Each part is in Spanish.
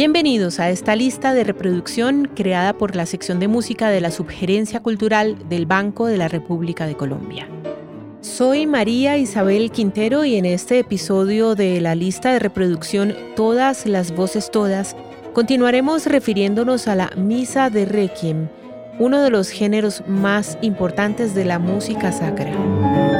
Bienvenidos a esta lista de reproducción creada por la sección de música de la Subgerencia Cultural del Banco de la República de Colombia. Soy María Isabel Quintero y en este episodio de la lista de reproducción Todas las voces todas, continuaremos refiriéndonos a la Misa de Requiem, uno de los géneros más importantes de la música sacra.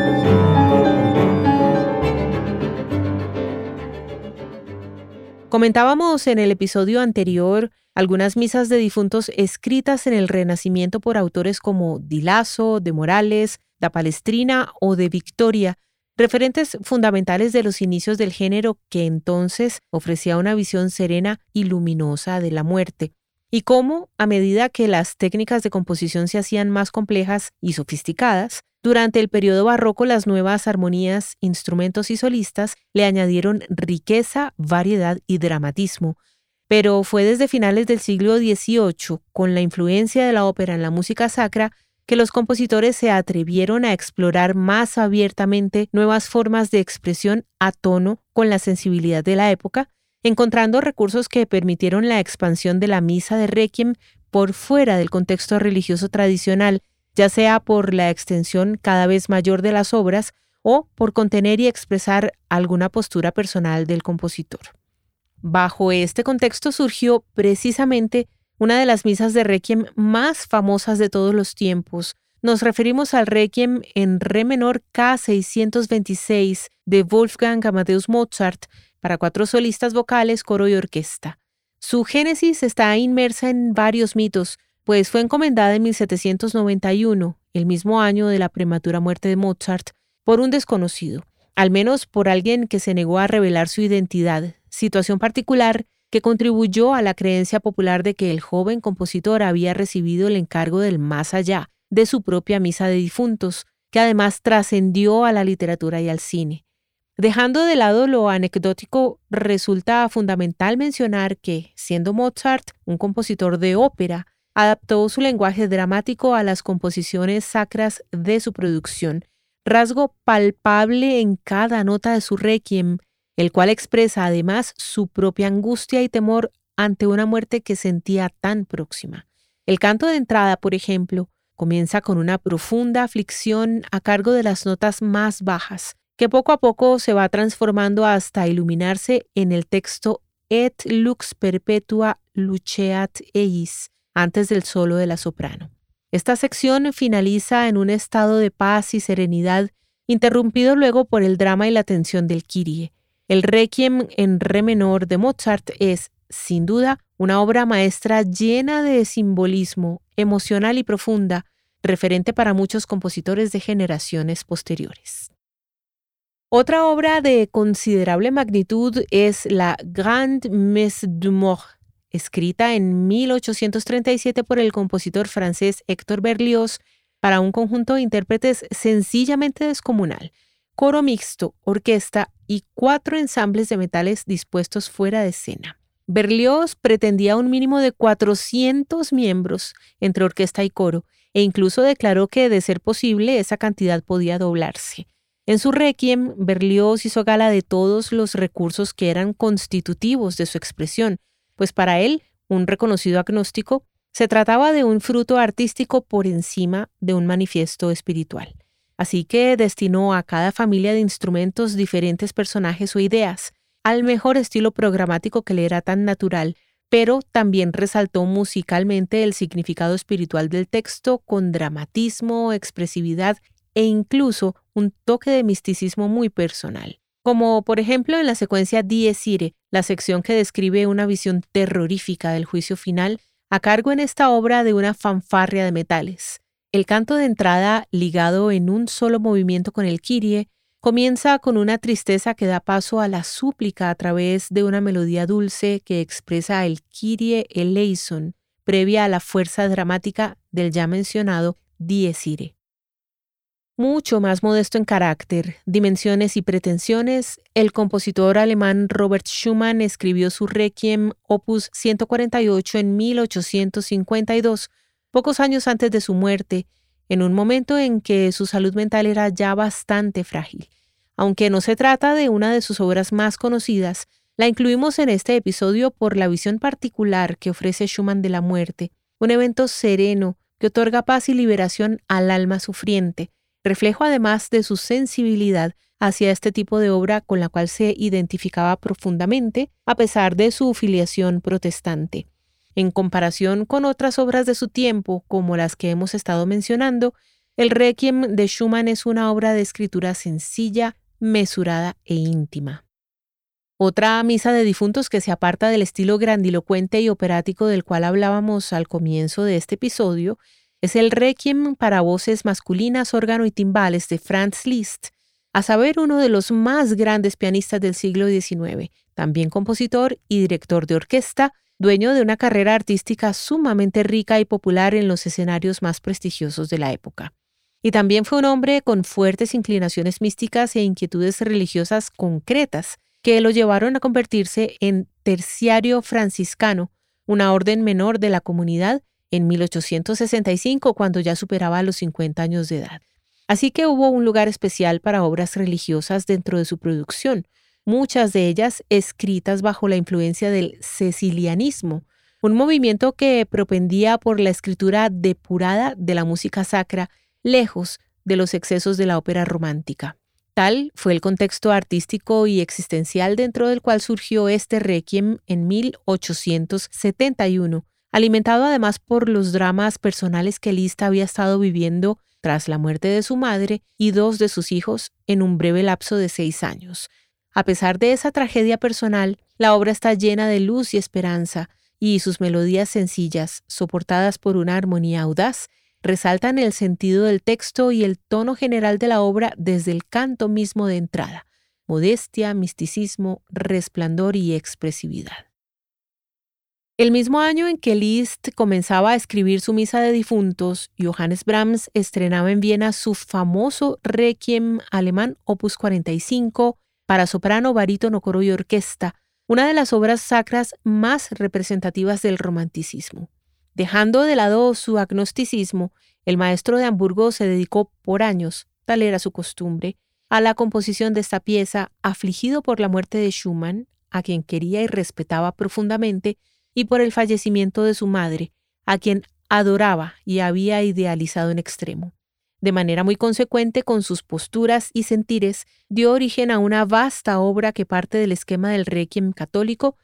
Comentábamos en el episodio anterior algunas misas de difuntos escritas en el Renacimiento por autores como Dilaso, de Morales, da Palestrina o de Victoria, referentes fundamentales de los inicios del género que entonces ofrecía una visión serena y luminosa de la muerte, y cómo, a medida que las técnicas de composición se hacían más complejas y sofisticadas, durante el periodo barroco las nuevas armonías, instrumentos y solistas le añadieron riqueza, variedad y dramatismo, pero fue desde finales del siglo XVIII, con la influencia de la ópera en la música sacra, que los compositores se atrevieron a explorar más abiertamente nuevas formas de expresión a tono con la sensibilidad de la época, encontrando recursos que permitieron la expansión de la misa de Requiem por fuera del contexto religioso tradicional ya sea por la extensión cada vez mayor de las obras o por contener y expresar alguna postura personal del compositor. Bajo este contexto surgió precisamente una de las misas de Requiem más famosas de todos los tiempos. Nos referimos al Requiem en Re menor K626 de Wolfgang Amadeus Mozart para cuatro solistas vocales, coro y orquesta. Su génesis está inmersa en varios mitos, pues fue encomendada en 1791, el mismo año de la prematura muerte de Mozart, por un desconocido, al menos por alguien que se negó a revelar su identidad, situación particular que contribuyó a la creencia popular de que el joven compositor había recibido el encargo del más allá, de su propia misa de difuntos, que además trascendió a la literatura y al cine. Dejando de lado lo anecdótico, resulta fundamental mencionar que, siendo Mozart un compositor de ópera, adaptó su lenguaje dramático a las composiciones sacras de su producción, rasgo palpable en cada nota de su requiem, el cual expresa además su propia angustia y temor ante una muerte que sentía tan próxima. El canto de entrada, por ejemplo, comienza con una profunda aflicción a cargo de las notas más bajas, que poco a poco se va transformando hasta iluminarse en el texto Et lux perpetua luceat eis, antes del solo de la soprano. Esta sección finaliza en un estado de paz y serenidad, interrumpido luego por el drama y la tensión del Kyrie. El Requiem en re menor de Mozart es, sin duda, una obra maestra llena de simbolismo, emocional y profunda, referente para muchos compositores de generaciones posteriores. Otra obra de considerable magnitud es la Grande Messe du Mort escrita en 1837 por el compositor francés Héctor Berlioz para un conjunto de intérpretes sencillamente descomunal, coro mixto, orquesta y cuatro ensambles de metales dispuestos fuera de escena. Berlioz pretendía un mínimo de 400 miembros entre orquesta y coro, e incluso declaró que, de ser posible, esa cantidad podía doblarse. En su requiem, Berlioz hizo gala de todos los recursos que eran constitutivos de su expresión, pues para él, un reconocido agnóstico, se trataba de un fruto artístico por encima de un manifiesto espiritual. Así que destinó a cada familia de instrumentos diferentes personajes o ideas, al mejor estilo programático que le era tan natural, pero también resaltó musicalmente el significado espiritual del texto con dramatismo, expresividad e incluso un toque de misticismo muy personal como por ejemplo en la secuencia Dies la sección que describe una visión terrorífica del juicio final, a cargo en esta obra de una fanfarria de metales. El canto de entrada, ligado en un solo movimiento con el Kyrie, comienza con una tristeza que da paso a la súplica a través de una melodía dulce que expresa el Kyrie eleison, previa a la fuerza dramática del ya mencionado Dies Irae mucho más modesto en carácter, dimensiones y pretensiones, el compositor alemán Robert Schumann escribió su Requiem opus 148 en 1852, pocos años antes de su muerte, en un momento en que su salud mental era ya bastante frágil. Aunque no se trata de una de sus obras más conocidas, La incluimos en este episodio por la visión particular que ofrece Schumann de la muerte, un evento sereno que otorga paz y liberación al alma sufriente, reflejo además de su sensibilidad hacia este tipo de obra con la cual se identificaba profundamente a pesar de su filiación protestante. En comparación con otras obras de su tiempo, como las que hemos estado mencionando, el Requiem de Schumann es una obra de escritura sencilla, mesurada e íntima. Otra misa de difuntos que se aparta del estilo grandilocuente y operático del cual hablábamos al comienzo de este episodio es el Requiem para voces masculinas, órgano y timbales de Franz Liszt, a saber uno de los más grandes pianistas del siglo XIX, también compositor y director de orquesta, dueño de una carrera artística sumamente rica y popular en los escenarios más prestigiosos de la época. Y también fue un hombre con fuertes inclinaciones místicas e inquietudes religiosas concretas, que lo llevaron a convertirse en terciario franciscano, una orden menor de la comunidad, en 1865, cuando ya superaba los 50 años de edad. Así que hubo un lugar especial para obras religiosas dentro de su producción, muchas de ellas escritas bajo la influencia del cecilianismo, un movimiento que propendía por la escritura depurada de la música sacra, lejos de los excesos de la ópera romántica. Tal fue el contexto artístico y existencial dentro del cual surgió este requiem en 1871, alimentado además por los dramas personales que Liszt había estado viviendo tras la muerte de su madre y dos de sus hijos en un breve lapso de seis años. A pesar de esa tragedia personal, la obra está llena de luz y esperanza, y sus melodías sencillas, soportadas por una armonía audaz, resaltan el sentido del texto y el tono general de la obra desde el canto mismo de entrada, modestia, misticismo, resplandor y expresividad. El mismo año en que Liszt comenzaba a escribir su misa de difuntos, Johannes Brahms estrenaba en Viena su famoso Requiem alemán Opus 45 para soprano, barítono, coro y orquesta, una de las obras sacras más representativas del romanticismo. Dejando de lado su agnosticismo, el maestro de Hamburgo se dedicó por años, tal era su costumbre, a la composición de esta pieza, afligido por la muerte de Schumann, a quien quería y respetaba profundamente, y por el fallecimiento de su madre, a quien adoraba y había idealizado en extremo. De manera muy consecuente con sus posturas y sentires, dio origen a una vasta obra que parte del esquema del requiem católico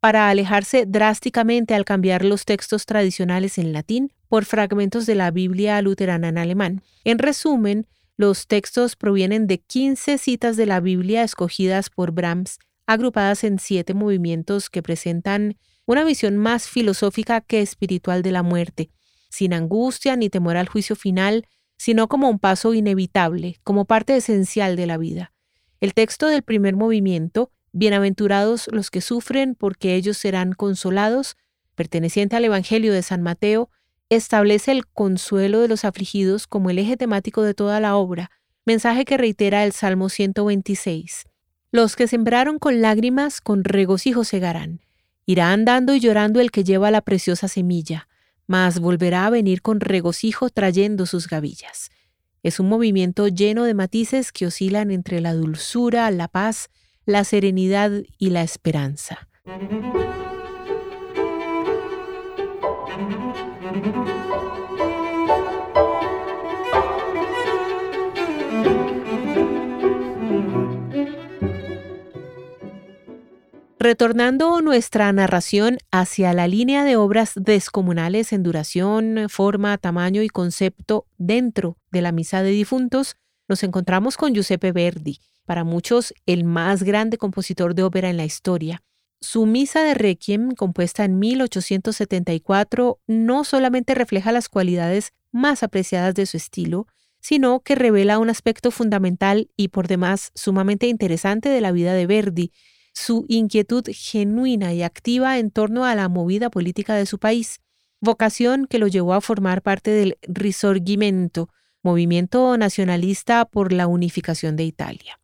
para alejarse drásticamente al cambiar los textos tradicionales en latín por fragmentos de la Biblia luterana en alemán. En resumen, los textos provienen de 15 citas de la Biblia escogidas por Brahms, agrupadas en siete movimientos que presentan una visión más filosófica que espiritual de la muerte, sin angustia ni temor al juicio final, sino como un paso inevitable, como parte esencial de la vida. El texto del primer movimiento, Bienaventurados los que sufren, porque ellos serán consolados, perteneciente al Evangelio de San Mateo, establece el consuelo de los afligidos como el eje temático de toda la obra, mensaje que reitera el Salmo 126. Los que sembraron con lágrimas, con regocijo segarán. Irá andando y llorando el que lleva la preciosa semilla, mas volverá a venir con regocijo trayendo sus gavillas. Es un movimiento lleno de matices que oscilan entre la dulzura, la paz, la serenidad y la esperanza. Retornando nuestra narración hacia la línea de obras descomunales en duración, forma, tamaño y concepto dentro de la Misa de Difuntos, nos encontramos con Giuseppe Verdi, para muchos el más grande compositor de ópera en la historia. Su Misa de Requiem, compuesta en 1874, no solamente refleja las cualidades más apreciadas de su estilo, sino que revela un aspecto fundamental y por demás sumamente interesante de la vida de Verdi, su inquietud genuina y activa en torno a la movida política de su país, vocación que lo llevó a formar parte del Risorgimento, movimiento nacionalista por la unificación de Italia.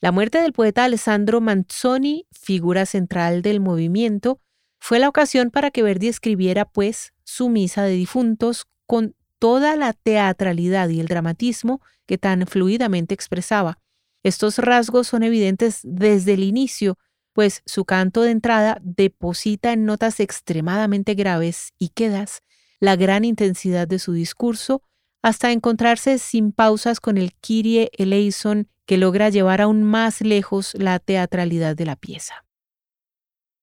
La muerte del poeta Alessandro Manzoni, figura central del movimiento, fue la ocasión para que Verdi escribiera, pues, su misa de difuntos con toda la teatralidad y el dramatismo que tan fluidamente expresaba. Estos rasgos son evidentes desde el inicio, pues su canto de entrada deposita en notas extremadamente graves y quedas la gran intensidad de su discurso hasta encontrarse sin pausas con el Kyrie eleison que logra llevar aún más lejos la teatralidad de la pieza.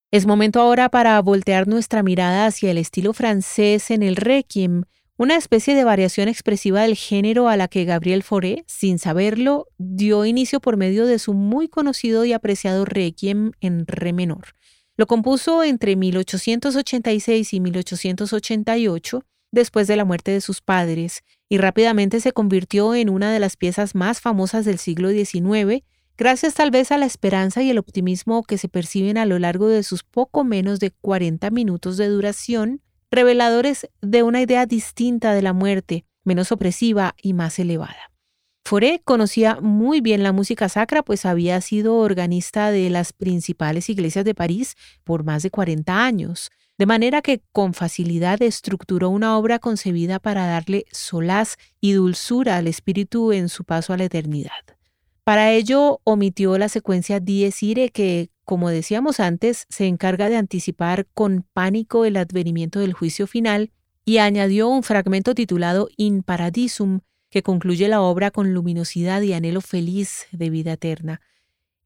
Es momento ahora para voltear nuestra mirada hacia el estilo francés en el Requiem, una especie de variación expresiva del género a la que Gabriel Fauré, sin saberlo, dio inicio por medio de su muy conocido y apreciado Requiem en re menor. Lo compuso entre 1886 y 1888, después de la muerte de sus padres, y rápidamente se convirtió en una de las piezas más famosas del siglo XIX, gracias tal vez a la esperanza y el optimismo que se perciben a lo largo de sus poco menos de 40 minutos de duración, reveladores de una idea distinta de la muerte, menos opresiva y más elevada. Foré conocía muy bien la música sacra, pues había sido organista de las principales iglesias de París por más de 40 años, de manera que con facilidad estructuró una obra concebida para darle solaz y dulzura al espíritu en su paso a la eternidad. Para ello omitió la secuencia Dies Irae que, como decíamos antes, se encarga de anticipar con pánico el advenimiento del juicio final y añadió un fragmento titulado In Paradisum que concluye la obra con luminosidad y anhelo feliz de vida eterna.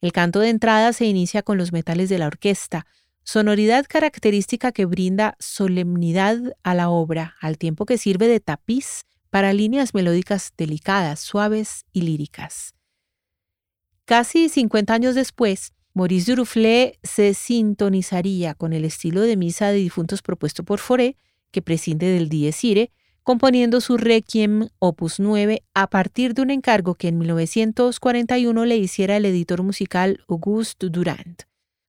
El canto de entrada se inicia con los metales de la orquesta, sonoridad característica que brinda solemnidad a la obra, al tiempo que sirve de tapiz para líneas melódicas delicadas, suaves y líricas. Casi 50 años después, Maurice Duruflé se sintonizaría con el estilo de misa de difuntos propuesto por Foré, que prescinde del Dies Irae, componiendo su Requiem Opus 9 a partir de un encargo que en 1941 le hiciera el editor musical Auguste Durand.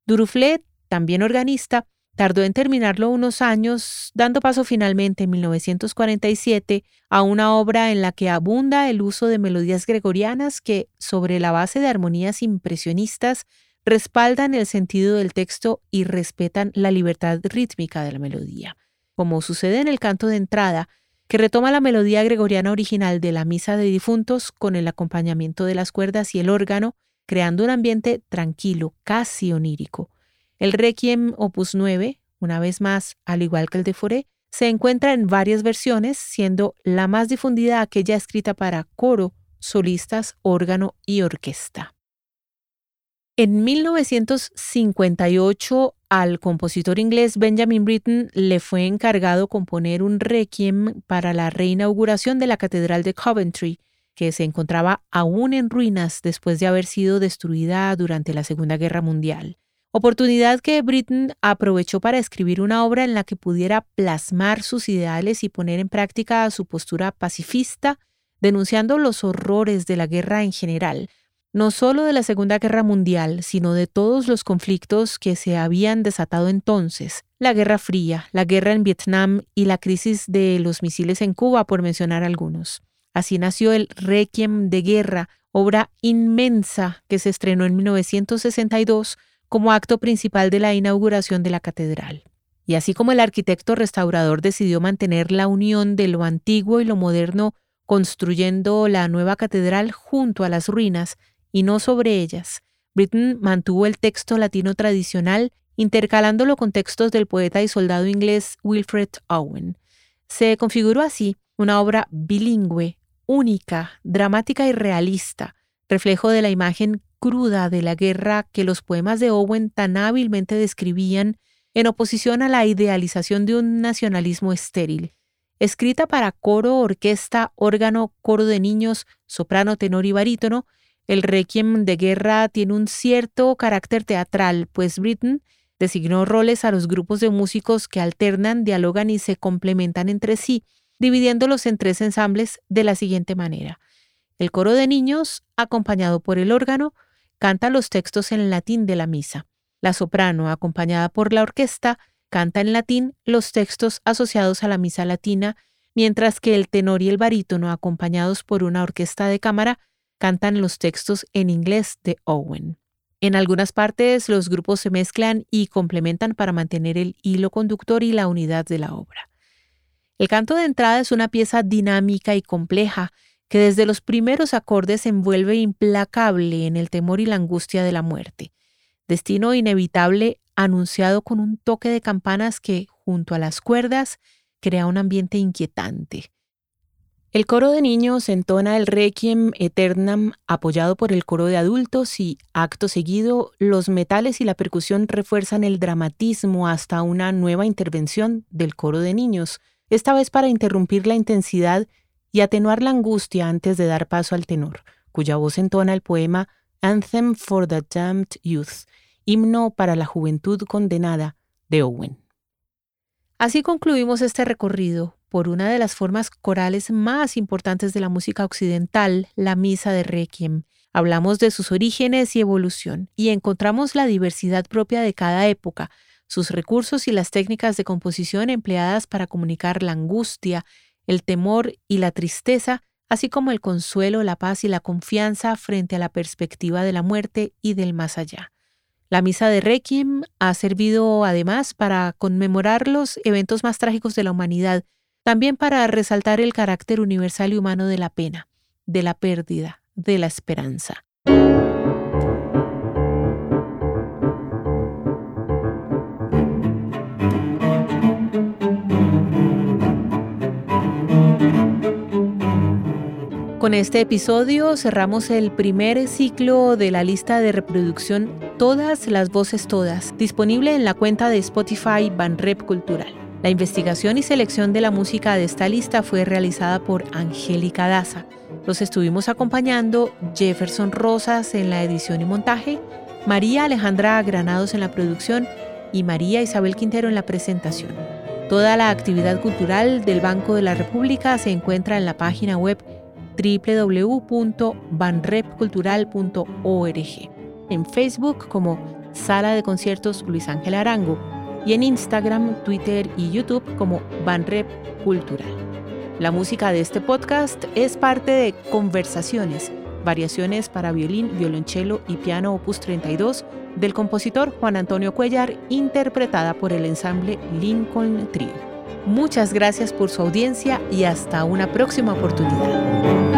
Duruflé, también organista, Tardó en terminarlo unos años, dando paso finalmente en 1947 a una obra en la que abunda el uso de melodías gregorianas que, sobre la base de armonías impresionistas, respaldan el sentido del texto y respetan la libertad rítmica de la melodía. Como sucede en el canto de entrada, que retoma la melodía gregoriana original de la Misa de Difuntos con el acompañamiento de las cuerdas y el órgano, creando un ambiente tranquilo, casi onírico. El Requiem Opus 9, una vez más, al igual que el de Foré, se encuentra en varias versiones, siendo la más difundida aquella escrita para coro, solistas, órgano y orquesta. En 1958, al compositor inglés Benjamin Britten le fue encargado componer un requiem para la reinauguración de la Catedral de Coventry, que se encontraba aún en ruinas después de haber sido destruida durante la Segunda Guerra Mundial. Oportunidad que Britten aprovechó para escribir una obra en la que pudiera plasmar sus ideales y poner en práctica su postura pacifista, denunciando los horrores de la guerra en general, no solo de la Segunda Guerra Mundial, sino de todos los conflictos que se habían desatado entonces, la Guerra Fría, la guerra en Vietnam y la crisis de los misiles en Cuba, por mencionar algunos. Así nació el Requiem de Guerra, obra inmensa que se estrenó en 1962 como acto principal de la inauguración de la catedral. Y así como el arquitecto restaurador decidió mantener la unión de lo antiguo y lo moderno, construyendo la nueva catedral junto a las ruinas y no sobre ellas, Britten mantuvo el texto latino tradicional, intercalándolo con textos del poeta y soldado inglés Wilfred Owen. Se configuró así una obra bilingüe, única, dramática y realista, reflejo de la imagen cruda de la guerra que los poemas de Owen tan hábilmente describían en oposición a la idealización de un nacionalismo estéril. Escrita para coro, orquesta, órgano, coro de niños, soprano, tenor y barítono, el Requiem de guerra tiene un cierto carácter teatral, pues Britten designó roles a los grupos de músicos que alternan, dialogan y se complementan entre sí, dividiéndolos en tres ensambles de la siguiente manera. El coro de niños, acompañado por el órgano, canta los textos en latín de la misa. La soprano, acompañada por la orquesta, canta en latín los textos asociados a la misa latina, mientras que el tenor y el barítono, acompañados por una orquesta de cámara, cantan los textos en inglés de Owen. En algunas partes los grupos se mezclan y complementan para mantener el hilo conductor y la unidad de la obra. El canto de entrada es una pieza dinámica y compleja que desde los primeros acordes se envuelve implacable en el temor y la angustia de la muerte. destino inevitable anunciado con un toque de campanas que, junto a las cuerdas, crea un ambiente inquietante. El coro de niños entona el Requiem Eternam apoyado por el coro de adultos y, acto seguido, los metales y la percusión refuerzan el dramatismo hasta una nueva intervención del coro de niños, esta vez para interrumpir la intensidad y atenuar la angustia antes de dar paso al tenor, cuya voz entona el poema Anthem for the Damned Youth, himno para la juventud condenada de Owen. Así concluimos este recorrido por una de las formas corales más importantes de la música occidental, la misa de Requiem. Hablamos de sus orígenes y evolución y encontramos la diversidad propia de cada época, sus recursos y las técnicas de composición empleadas para comunicar la angustia, el temor y la tristeza, así como el consuelo, la paz y la confianza frente a la perspectiva de la muerte y del más allá. La misa de Requiem ha servido además para conmemorar los eventos más trágicos de la humanidad, también para resaltar el carácter universal y humano de la pena, de la pérdida, de la esperanza. Con este episodio cerramos el primer ciclo de la lista de reproducción Todas las voces todas, disponible en la cuenta de Spotify Banrep Cultural. La investigación y selección de la música de esta lista fue realizada por Angélica Daza. Los estuvimos acompañando Jefferson Rosas en la edición y montaje, María Alejandra Granados en la producción y María Isabel Quintero en la presentación. Toda la actividad cultural del Banco de la República se encuentra en la página web www.banrepcultural.org, en Facebook como Sala de Conciertos Luis Ángel Arango y en Instagram, Twitter y YouTube como Banrep Cultural. La música de este podcast es parte de Conversaciones, variaciones para violín, violonchelo y piano opus 32 del compositor Juan Antonio Cuellar, interpretada por el ensamble Lincoln Trio. Muchas gracias por su audiencia y hasta una próxima oportunidad.